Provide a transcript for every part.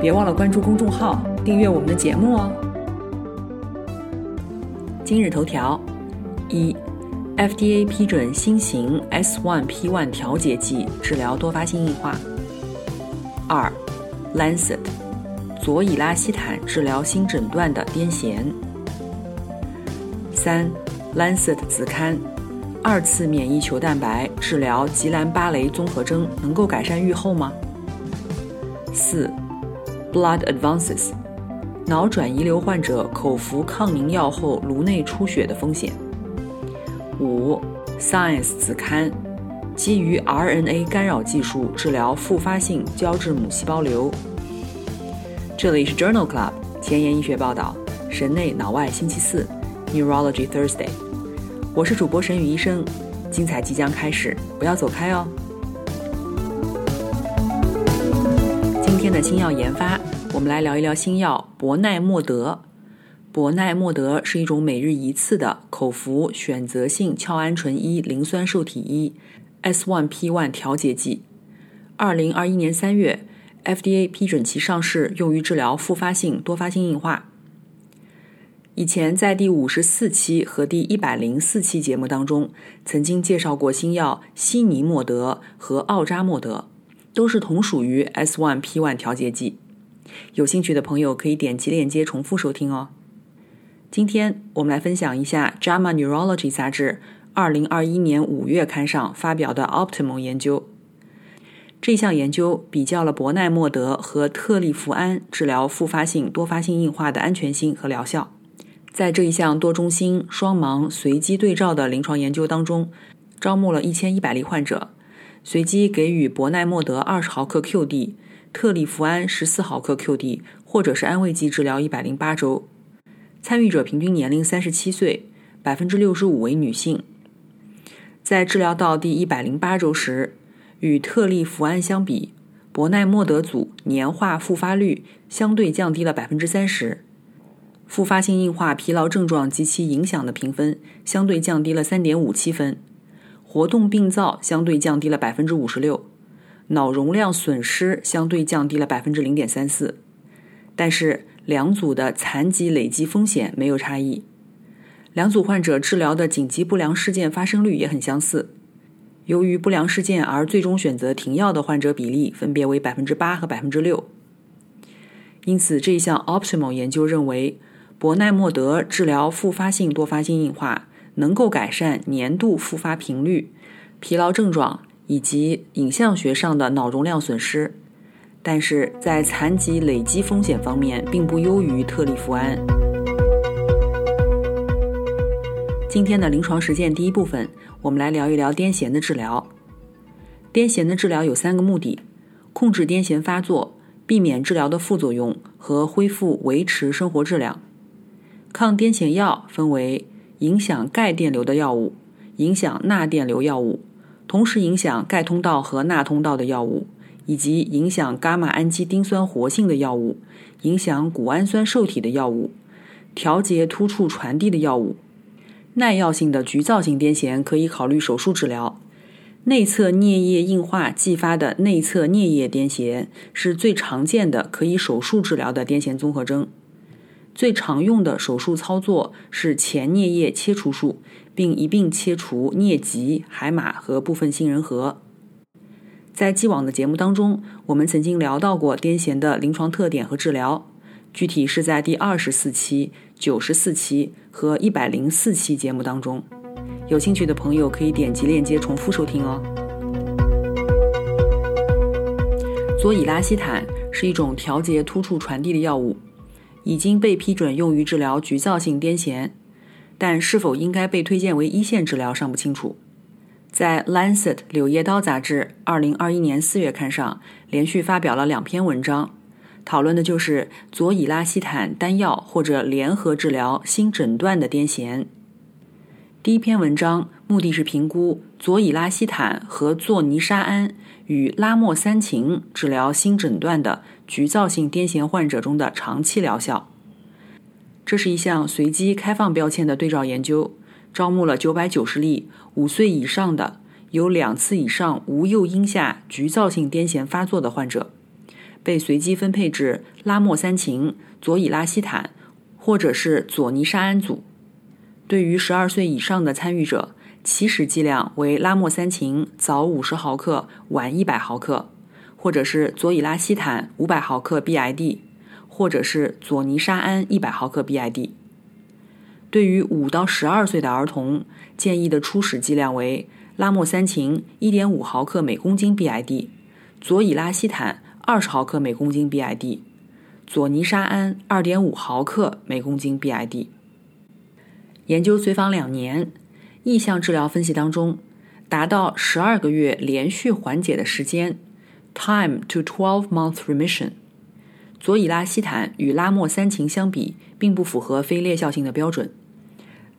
别忘了关注公众号，订阅我们的节目哦。今日头条：一，FDA 批准新型 S1P1 调节剂治疗多发性硬化。二，Lancet，佐以拉西坦治疗新诊断的癫痫。三，Lancet 子刊，二次免疫球蛋白治疗吉兰巴雷综合征能够改善预后吗？四。Blood Advances，脑转移瘤患者口服抗凝药后颅内出血的风险。五，Science 子刊，基于 RNA 干扰技术治疗复发性胶质母细胞瘤。这里是 Journal Club 前沿医学报道，神内脑外星期四，Neurology Thursday。我是主播沈宇医生，精彩即将开始，不要走开哦。今天的新药研发。我们来聊一聊新药博奈莫德。博奈莫德是一种每日一次的口服选择性鞘氨醇一磷酸受体一 S1P1 调节剂。二零二一年三月，FDA 批准其上市，用于治疗复发性多发性硬化。以前在第五十四期和第一百零四期节目当中，曾经介绍过新药西尼莫德和奥扎莫德，都是同属于 S1P1 调节剂。有兴趣的朋友可以点击链接重复收听哦。今天我们来分享一下《JAMA Neurology》杂志2021年5月刊上发表的 Optimal 研究。这项研究比较了博奈莫德和特利福安治疗复发性多发性硬化的安全性和疗效。在这一项多中心双盲随机对照的临床研究当中，招募了一千一百例患者，随机给予博奈莫德二十毫克 QD。特利福安十四毫克 QD，或者是安慰剂治疗一百零八周，参与者平均年龄三十七岁，百分之六十五为女性。在治疗到第一百零八周时，与特利福安相比，博奈莫德组年化复发率相对降低了百分之三十，复发性硬化疲劳症状及其影响的评分相对降低了三点五七分，活动病灶相对降低了百分之五十六。脑容量损失相对降低了百分之零点三四，但是两组的残疾累积风险没有差异。两组患者治疗的紧急不良事件发生率也很相似。由于不良事件而最终选择停药的患者比例分别为百分之八和百分之六。因此，这一项 Optimal 研究认为，博奈莫德治疗复发性多发性硬化能够改善年度复发频率、疲劳症状。以及影像学上的脑容量损失，但是在残疾累积风险方面并不优于特利福安。今天的临床实践第一部分，我们来聊一聊癫痫的治疗。癫痫的治疗有三个目的：控制癫痫发作，避免治疗的副作用和恢复维持生活质量。抗癫痫药分为影响钙电流的药物、影响钠电流药物。同时影响钙通道和钠通道的药物，以及影响伽马氨基丁酸活性的药物，影响谷氨酸受体的药物，调节突触传递的药物。耐药性的局灶性癫痫可以考虑手术治疗。内侧颞叶硬化继发的内侧颞叶癫痫是最常见的可以手术治疗的癫痫综合征。最常用的手术操作是前颞叶切除术。并一并切除颞棘、海马和部分杏仁核。在既往的节目当中，我们曾经聊到过癫痫的临床特点和治疗，具体是在第二十四期、九十四期和一百零四期节目当中。有兴趣的朋友可以点击链接重复收听哦。左乙拉西坦是一种调节突触传递的药物，已经被批准用于治疗局灶性癫痫。但是否应该被推荐为一线治疗尚不清楚。在《Lancet》柳叶刀杂志2021年4月刊上，连续发表了两篇文章，讨论的就是佐乙拉西坦单药或者联合治疗新诊断的癫痫。第一篇文章目的是评估佐乙拉西坦和唑尼沙胺与拉莫三嗪治疗新诊断的局灶性癫痫患者中的长期疗效。这是一项随机开放标签的对照研究，招募了九百九十例五岁以上的。有两次以上无诱因下局灶性癫痫发作的患者，被随机分配至拉莫三嗪、佐乙拉西坦或者是佐尼沙胺组。对于十二岁以上的参与者，起始剂量为拉莫三嗪早五十毫克，晚一百毫克，或者是佐乙拉西坦五百毫克 BID，或者是佐尼沙胺一百毫克 BID。对于五到十二岁的儿童，建议的初始剂量为。拉莫三嗪1.5毫克每公斤 BID，佐乙拉西坦20毫克每公斤 BID，佐尼沙胺2.5毫克每公斤 BID。研究随访两年，意向治疗分析当中，达到12个月连续缓解的时间 （time to twelve month remission），佐乙拉西坦与拉莫三嗪相比，并不符合非劣效性的标准。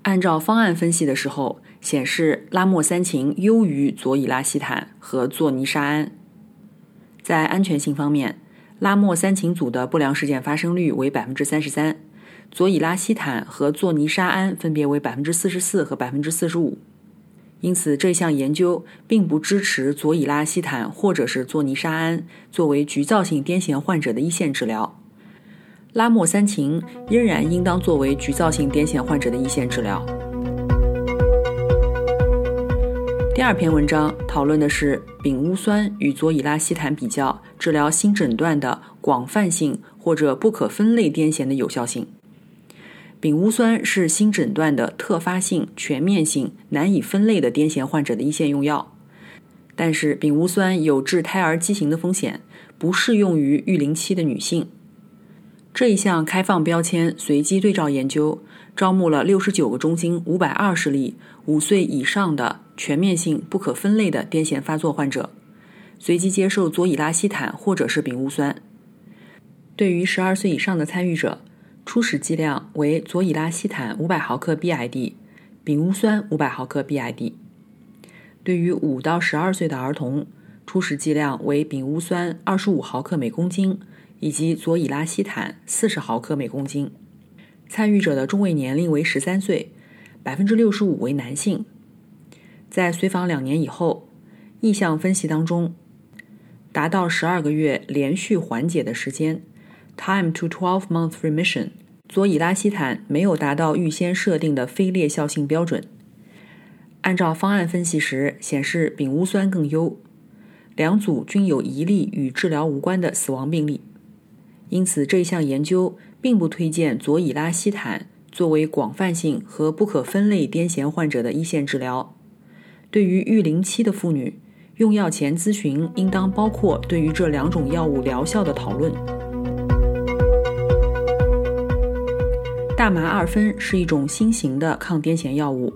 按照方案分析的时候。显示拉莫三嗪优于佐乙拉西坦和唑尼沙胺。在安全性方面，拉莫三嗪组的不良事件发生率为百分之三十三，佐乙拉西坦和唑尼沙胺分别为百分之四十四和百分之四十五。因此，这项研究并不支持佐乙拉西坦或者是唑尼沙胺作为局灶性癫痫患者的一线治疗。拉莫三嗪仍然应当作为局灶性癫痫患者的一线治疗。第二篇文章讨论的是丙戊酸与佐乙拉西坦比较治疗新诊断的广泛性或者不可分类癫痫的有效性。丙戊酸是新诊断的特发性、全面性、难以分类的癫痫患者的一线用药，但是丙戊酸有致胎儿畸形的风险，不适用于育龄期的女性。这一项开放标签随机对照研究招募了六十九个中心五百二十例五岁以上的。全面性不可分类的癫痫发作患者，随机接受左乙拉西坦或者是丙戊酸。对于十二岁以上的参与者，初始剂量为左乙拉西坦五百毫克 BID，丙戊酸五百毫克 BID。对于五到十二岁的儿童，初始剂量为丙戊酸二十五毫克每公斤，以及左乙拉西坦四十毫克每公斤。参与者的中位年龄为十三岁，百分之六十五为男性。在随访两年以后，意向分析当中，达到十二个月连续缓解的时间 （time to twelve month remission），左乙拉西坦没有达到预先设定的非劣效性标准。按照方案分析时显示，丙戊酸更优，两组均有一例与治疗无关的死亡病例。因此，这项研究并不推荐左乙拉西坦作为广泛性和不可分类癫痫患者的一线治疗。对于育龄期的妇女，用药前咨询应当包括对于这两种药物疗效的讨论。大麻二酚是一种新型的抗癫痫药物，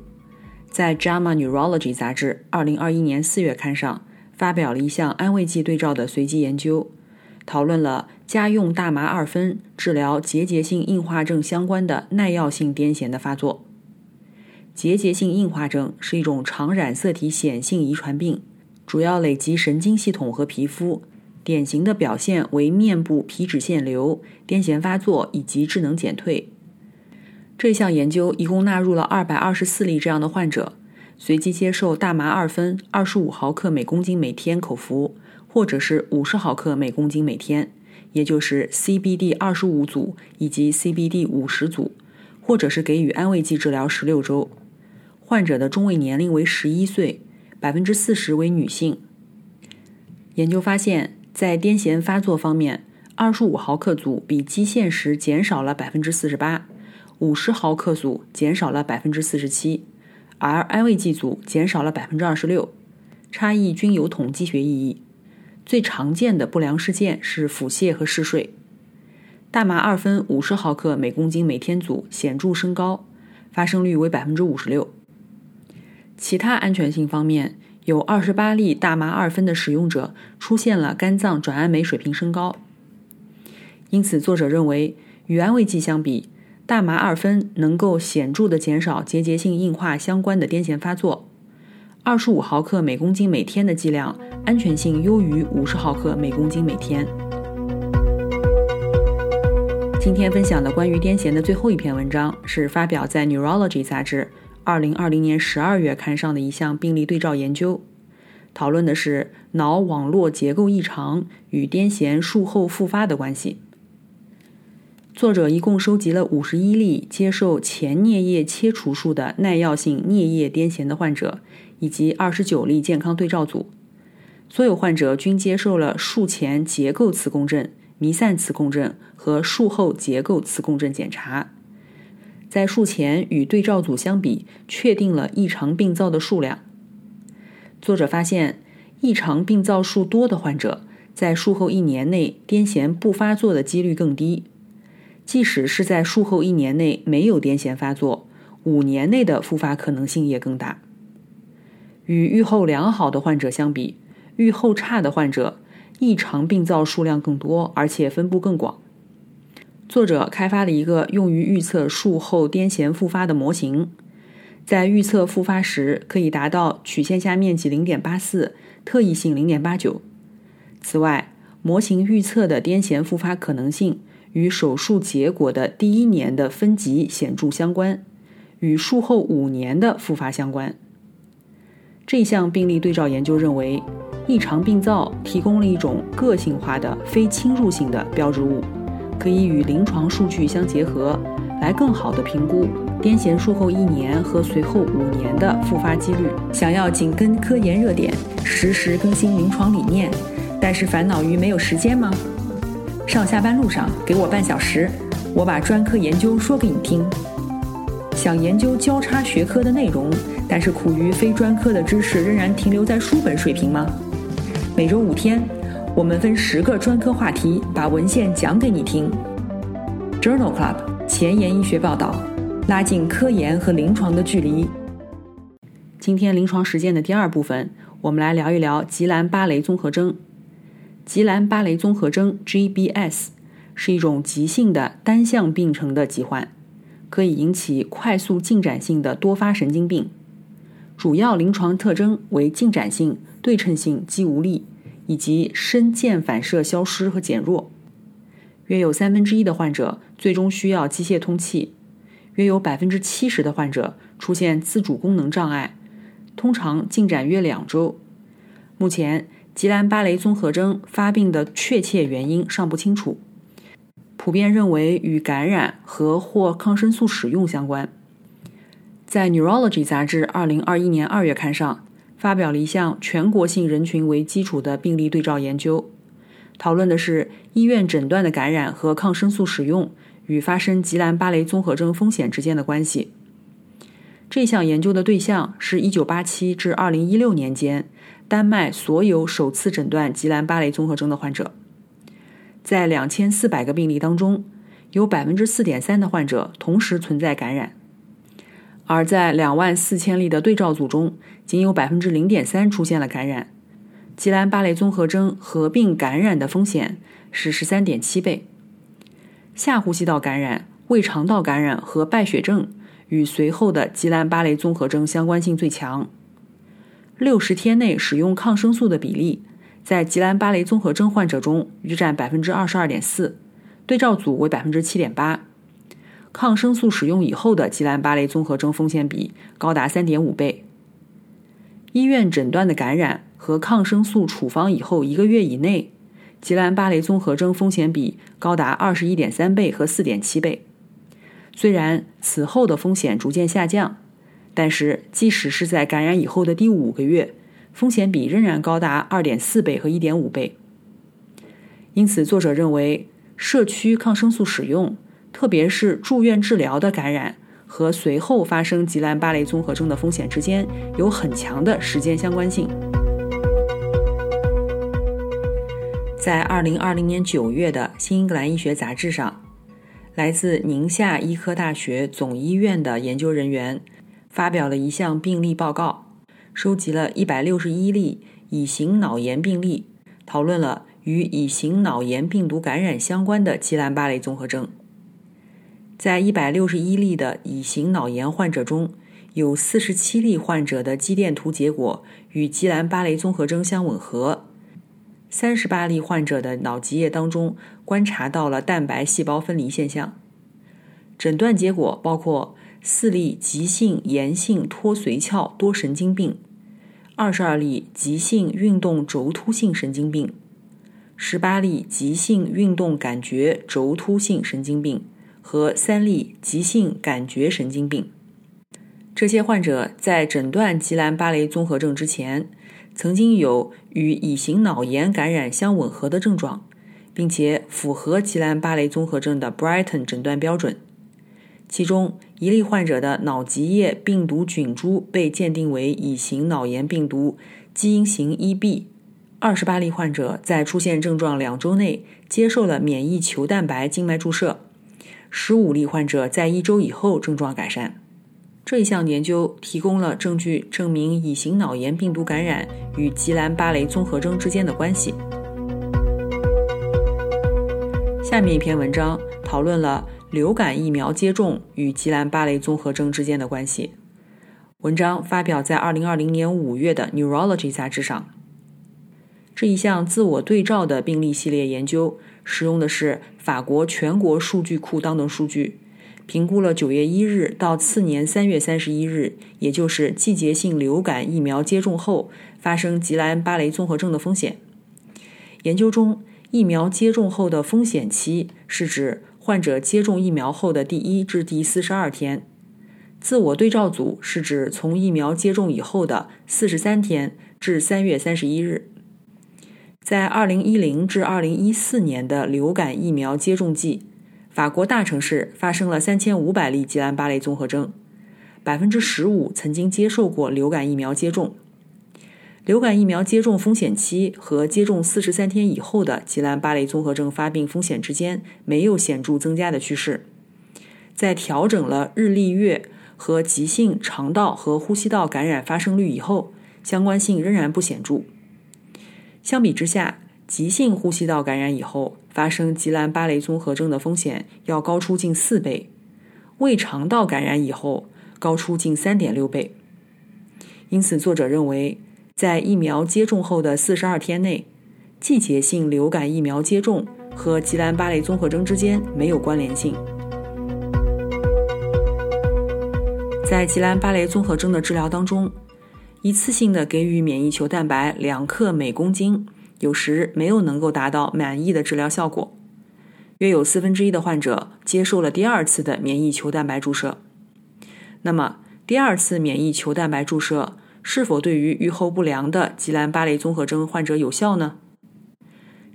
在《JAMA Neurology》杂志2021年4月刊上发表了一项安慰剂对照的随机研究，讨论了家用大麻二酚治疗结节性硬化症相关的耐药性癫痫的发作。结节性硬化症是一种常染色体显性遗传病，主要累及神经系统和皮肤，典型的表现为面部皮脂腺瘤、癫痫发作以及智能减退。这项研究一共纳入了二百二十四例这样的患者，随机接受大麻二酚二十五毫克每公斤每天口服，或者是五十毫克每公斤每天，也就是 CBD 二十五组以及 CBD 五十组，或者是给予安慰剂治疗十六周。患者的中位年龄为十一岁，百分之四十为女性。研究发现，在癫痫发作方面，二十五毫克组比基线时减少了百分之四十八，五十毫克组减少了百分之四十七，而安慰剂组减少了百分之二十六，差异均有统计学意义。最常见的不良事件是腹泻和嗜睡。大麻二酚五十毫克每公斤每天组显著升高，发生率为百分之五十六。其他安全性方面，有二十八例大麻二酚的使用者出现了肝脏转氨酶水平升高。因此，作者认为与安慰剂相比，大麻二酚能够显著的减少结节性硬化相关的癫痫发作。二十五毫克每公斤每天的剂量安全性优于五十毫克每公斤每天。今天分享的关于癫痫的最后一篇文章是发表在《Neurology》杂志二零二零年十二月刊上的一项病例对照研究，讨论的是脑网络结构异常与癫痫术后复发的关系。作者一共收集了五十一例接受前颞叶切除术的耐药性颞叶癫痫的患者，以及二十九例健康对照组。所有患者均接受了术前结构磁共振、弥散磁共振和术后结构磁共振检查。在术前与对照组相比，确定了异常病灶的数量。作者发现，异常病灶数多的患者，在术后一年内癫痫不发作的几率更低。即使是在术后一年内没有癫痫发作，五年内的复发可能性也更大。与预后良好的患者相比，预后差的患者异常病灶数量更多，而且分布更广。作者开发了一个用于预测术后癫痫复发的模型，在预测复发时可以达到曲线下面积零点八四，特异性零点八九。此外，模型预测的癫痫复发可能性。与手术结果的第一年的分级显著相关，与术后五年的复发相关。这项病例对照研究认为，异常病灶提供了一种个性化的非侵入性的标志物，可以与临床数据相结合，来更好的评估癫痫术后一年和随后五年的复发几率。想要紧跟科研热点，实时更新临床理念，但是烦恼于没有时间吗？上下班路上给我半小时，我把专科研究说给你听。想研究交叉学科的内容，但是苦于非专科的知识仍然停留在书本水平吗？每周五天，我们分十个专科话题，把文献讲给你听。Journal Club 前沿医学报道，拉近科研和临床的距离。今天临床实践的第二部分，我们来聊一聊吉兰巴雷综合征。吉兰巴雷综合征 （GBS） 是一种急性的单向病程的疾患，可以引起快速进展性的多发神经病。主要临床特征为进展性、对称性肌无力，以及深腱反射消失和减弱。约有三分之一的患者最终需要机械通气，约有百分之七十的患者出现自主功能障碍，通常进展约两周。目前。吉兰巴雷综合征发病的确切原因尚不清楚，普遍认为与感染和或抗生素使用相关。在《Neurology》杂志2021年2月刊上发表了一项全国性人群为基础的病例对照研究，讨论的是医院诊断的感染和抗生素使用与发生吉兰巴雷综合征风险之间的关系。这项研究的对象是一987至2016年间。丹麦所有首次诊断吉兰巴雷综合征的患者，在两千四百个病例当中，有百分之四点三的患者同时存在感染；而在两万四千例的对照组中，仅有百分之零点三出现了感染。吉兰巴雷综合征合并感染的风险是十三点七倍。下呼吸道感染、胃肠道感染和败血症与随后的吉兰巴雷综合征相关性最强。六十天内使用抗生素的比例，在吉兰巴雷综合征患者中约占百分之二十二点四，对照组为百分之七点八。抗生素使用以后的吉兰巴雷综合征风险比高达三点五倍。医院诊断的感染和抗生素处方以后一个月以内，吉兰巴雷综合征风险比高达二十一点三倍和四点七倍。虽然此后的风险逐渐下降。但是，即使是在感染以后的第五个月，风险比仍然高达二点四倍和一点五倍。因此，作者认为，社区抗生素使用，特别是住院治疗的感染和随后发生吉兰巴雷综合征的风险之间有很强的时间相关性。在二零二零年九月的《新英格兰医学杂志》上，来自宁夏医科大学总医院的研究人员。发表了一项病例报告，收集了一百六十一例乙型脑炎病例，讨论了与乙型脑炎病毒感染相关的吉兰巴雷综合征。在一百六十一例的乙型脑炎患者中，有四十七例患者的肌电图结果与吉兰巴雷综合征相吻合。三十八例患者的脑脊液当中观察到了蛋白细胞分离现象。诊断结果包括四例急性炎性脱髓鞘多神经病，二十二例急性运动轴突性神经病，十八例急性运动感觉轴突性神经病。和三例急性感觉神经病，这些患者在诊断吉兰巴雷综合症之前，曾经有与乙型脑炎感染相吻合的症状，并且符合吉兰巴雷综合症的 Brighton 诊断标准。其中一例患者的脑脊液病毒菌株被鉴定为乙型脑炎病毒基因型 1b。二十八例患者在出现症状两周内接受了免疫球蛋白静脉注射。十五例患者在一周以后症状改善。这一项研究提供了证据，证明乙型脑炎病毒感染与吉兰巴雷综合征之间的关系。下面一篇文章讨论了流感疫苗接种与吉兰巴雷综合征之间的关系。文章发表在二零二零年五月的《Neurology》杂志上。这一项自我对照的病例系列研究。使用的是法国全国数据库当中数据，评估了九月一日到次年三月三十一日，也就是季节性流感疫苗接种后发生吉兰巴雷综合症的风险。研究中，疫苗接种后的风险期是指患者接种疫苗后的第一至第四十二天，自我对照组是指从疫苗接种以后的四十三天至三月三十一日。在2010至2014年的流感疫苗接种季，法国大城市发生了3500例吉兰巴雷综合征，百分之十五曾经接受过流感疫苗接种。流感疫苗接种风险期和接种43天以后的吉兰巴雷综合征发病风险之间没有显著增加的趋势。在调整了日历月和急性肠道和呼吸道感染发生率以后，相关性仍然不显著。相比之下，急性呼吸道感染以后发生吉兰巴雷综合征的风险要高出近四倍；胃肠道感染以后高出近三点六倍。因此，作者认为，在疫苗接种后的四十二天内，季节性流感疫苗接种和吉兰巴雷综合征之间没有关联性。在吉兰巴雷综合征的治疗当中。一次性的给予免疫球蛋白两克每公斤，有时没有能够达到满意的治疗效果。约有四分之一的患者接受了第二次的免疫球蛋白注射。那么，第二次免疫球蛋白注射是否对于预后不良的吉兰巴雷综合征患者有效呢？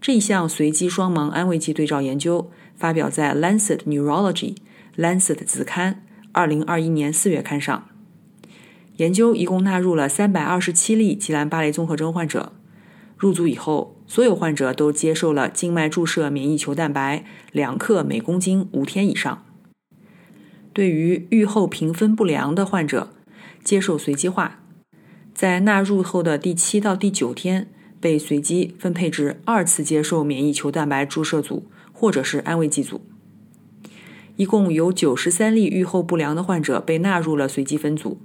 这一项随机双盲安慰剂对照研究发表在《Lancet Neurology》Lancet 子刊二零二一年四月刊上。研究一共纳入了三百二十七例吉兰巴雷综合征患者，入组以后，所有患者都接受了静脉注射免疫球蛋白两克每公斤五天以上。对于预后评分不良的患者，接受随机化，在纳入后的第七到第九天被随机分配至二次接受免疫球蛋白注射组或者是安慰剂组。一共有九十三例预后不良的患者被纳入了随机分组。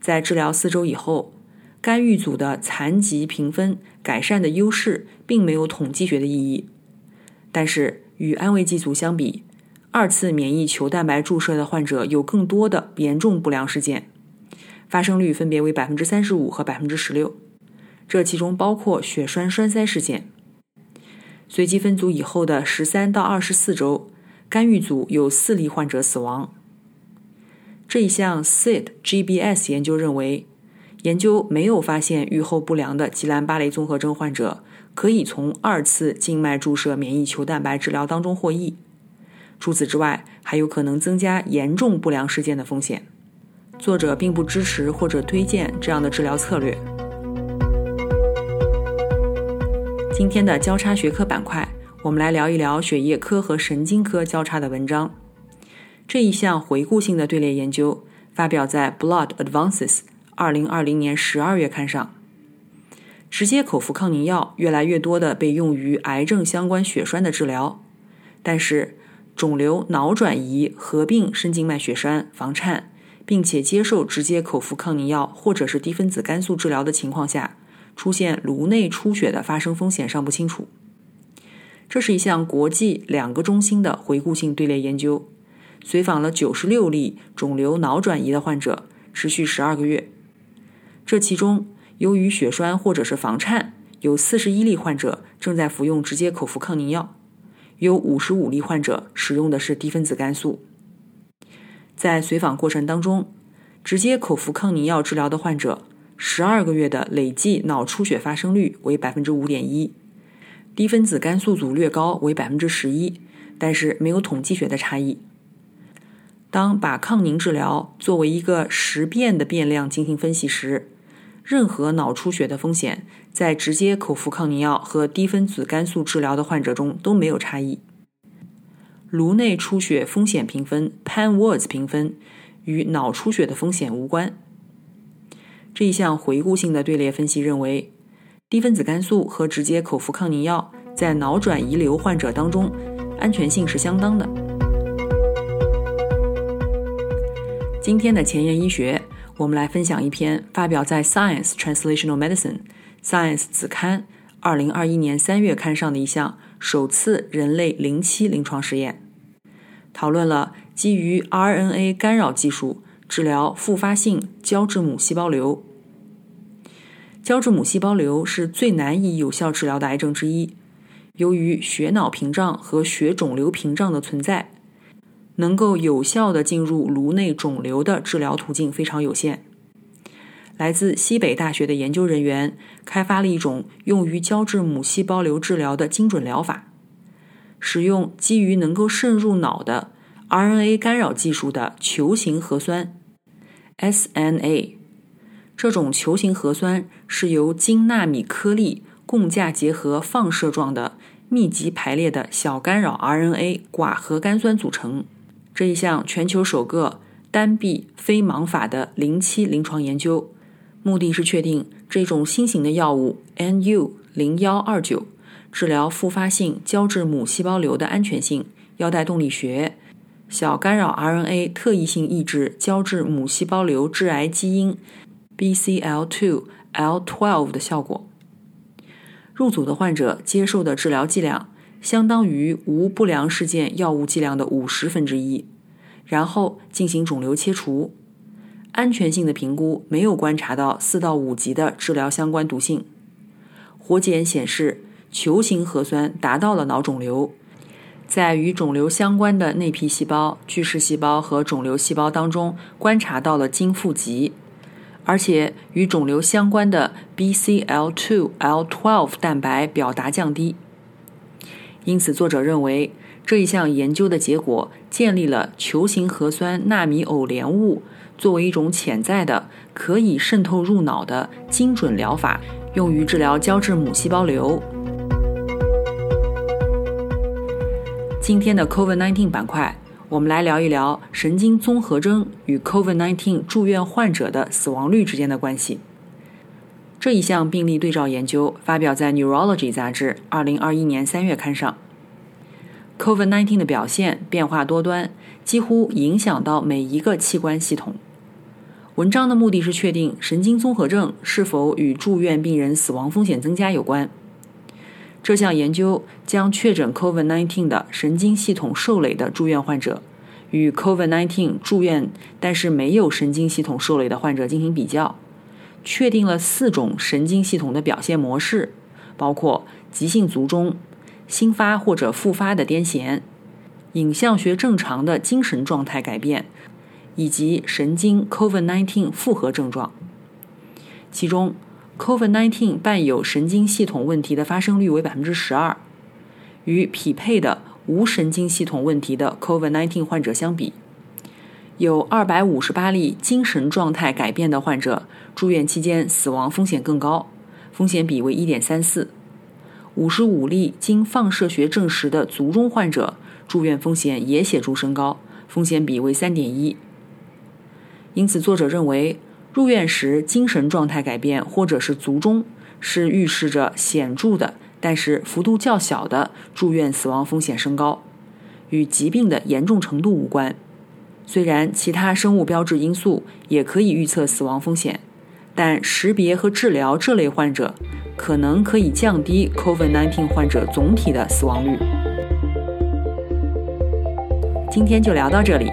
在治疗四周以后，干预组的残疾评分改善的优势并没有统计学的意义。但是与安慰剂组相比，二次免疫球蛋白注射的患者有更多的严重不良事件，发生率分别为百分之三十五和百分之十六，这其中包括血栓栓塞事件。随机分组以后的十三到二十四周，干预组有四例患者死亡。这一项 SID GBS 研究认为，研究没有发现预后不良的吉兰巴雷综合征患者可以从二次静脉注射免疫球蛋白治疗当中获益。除此之外，还有可能增加严重不良事件的风险。作者并不支持或者推荐这样的治疗策略。今天的交叉学科板块，我们来聊一聊血液科和神经科交叉的文章。这一项回顾性的队列研究发表在《Blood Advances》二零二零年十二月刊上。直接口服抗凝药越来越多的被用于癌症相关血栓的治疗，但是肿瘤脑转移合并深静脉血栓、房颤，并且接受直接口服抗凝药或者是低分子肝素治疗的情况下，出现颅内出血的发生风险尚不清楚。这是一项国际两个中心的回顾性队列研究，随访了九十六例肿瘤脑转移的患者，持续十二个月。这其中，由于血栓或者是房颤，有四十一例患者正在服用直接口服抗凝药，有五十五例患者使用的是低分子肝素。在随访过程当中，直接口服抗凝药治疗的患者，十二个月的累计脑出血发生率为百分之五点一。低分子肝素组略高为百分之十一，但是没有统计学的差异。当把抗凝治疗作为一个实变的变量进行分析时，任何脑出血的风险在直接口服抗凝药和低分子肝素治疗的患者中都没有差异。颅内出血风险评分 （Pan-Watts 评分）与脑出血的风险无关。这一项回顾性的队列分析认为。低分子肝素和直接口服抗凝药在脑转移瘤患者当中安全性是相当的。今天的前沿医学，我们来分享一篇发表在《Science Translational Medicine》Science 子刊二零二一年三月刊上的一项首次人类零期临床实验，讨论了基于 RNA 干扰技术治疗复发性胶质母细胞瘤。胶质母细胞瘤是最难以有效治疗的癌症之一，由于血脑屏障和血肿瘤屏障的存在，能够有效的进入颅内肿瘤的治疗途径非常有限。来自西北大学的研究人员开发了一种用于胶质母细胞瘤治疗的精准疗法，使用基于能够渗入脑的 RNA 干扰技术的球形核酸 SNA。这种球形核酸是由金纳米颗粒共价结合放射状的密集排列的小干扰 RNA 寡核苷酸组成。这一项全球首个单臂非盲法的零期临床研究，目的是确定这种新型的药物 NU 零幺二九治疗复发性胶质母细胞瘤的安全性、腰带动力学、小干扰 RNA 特异性抑制胶质母细胞瘤致癌基因。BCL2、L12 的效果。入组的患者接受的治疗剂量相当于无不良事件药物剂量的五十分之一，然后进行肿瘤切除。安全性的评估没有观察到四到五级的治疗相关毒性。活检显示，球形核酸达到了脑肿瘤，在与肿瘤相关的内皮细胞、巨噬细胞和肿瘤细胞当中观察到了金富集。而且与肿瘤相关的 BCL2、L12 蛋白表达降低，因此作者认为这一项研究的结果建立了球形核酸纳米偶联物作为一种潜在的可以渗透入脑的精准疗法，用于治疗胶质母细胞瘤。今天的 COVID-19 板块。我们来聊一聊神经综合征与 COVID-19 住院患者的死亡率之间的关系。这一项病例对照研究发表在《Neurology》杂志2021年3月刊上。COVID-19 的表现变化多端，几乎影响到每一个器官系统。文章的目的是确定神经综合症是否与住院病人死亡风险增加有关。这项研究将确诊 COVID-19 的神经系统受累的住院患者与 COVID-19 住院但是没有神经系统受累的患者进行比较，确定了四种神经系统的表现模式，包括急性卒中、新发或者复发的癫痫、影像学正常的精神状态改变，以及神经 COVID-19 复合症状。其中。COVID-19 伴有神经系统问题的发生率为百分之十二，与匹配的无神经系统问题的 COVID-19 患者相比，有二百五十八例精神状态改变的患者住院期间死亡风险更高，风险比为一点三四；五十五例经放射学证实的卒中患者住院风险也显著升高，风险比为三点一。因此，作者认为。入院时精神状态改变或者是卒中是预示着显著的，但是幅度较小的住院死亡风险升高，与疾病的严重程度无关。虽然其他生物标志因素也可以预测死亡风险，但识别和治疗这类患者可能可以降低 COVID-19 患者总体的死亡率。今天就聊到这里。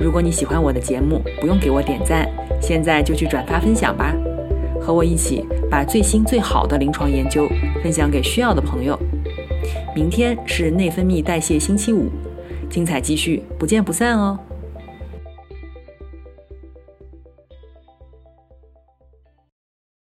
如果你喜欢我的节目，不用给我点赞，现在就去转发分享吧，和我一起把最新最好的临床研究分享给需要的朋友。明天是内分泌代谢星期五，精彩继续，不见不散哦。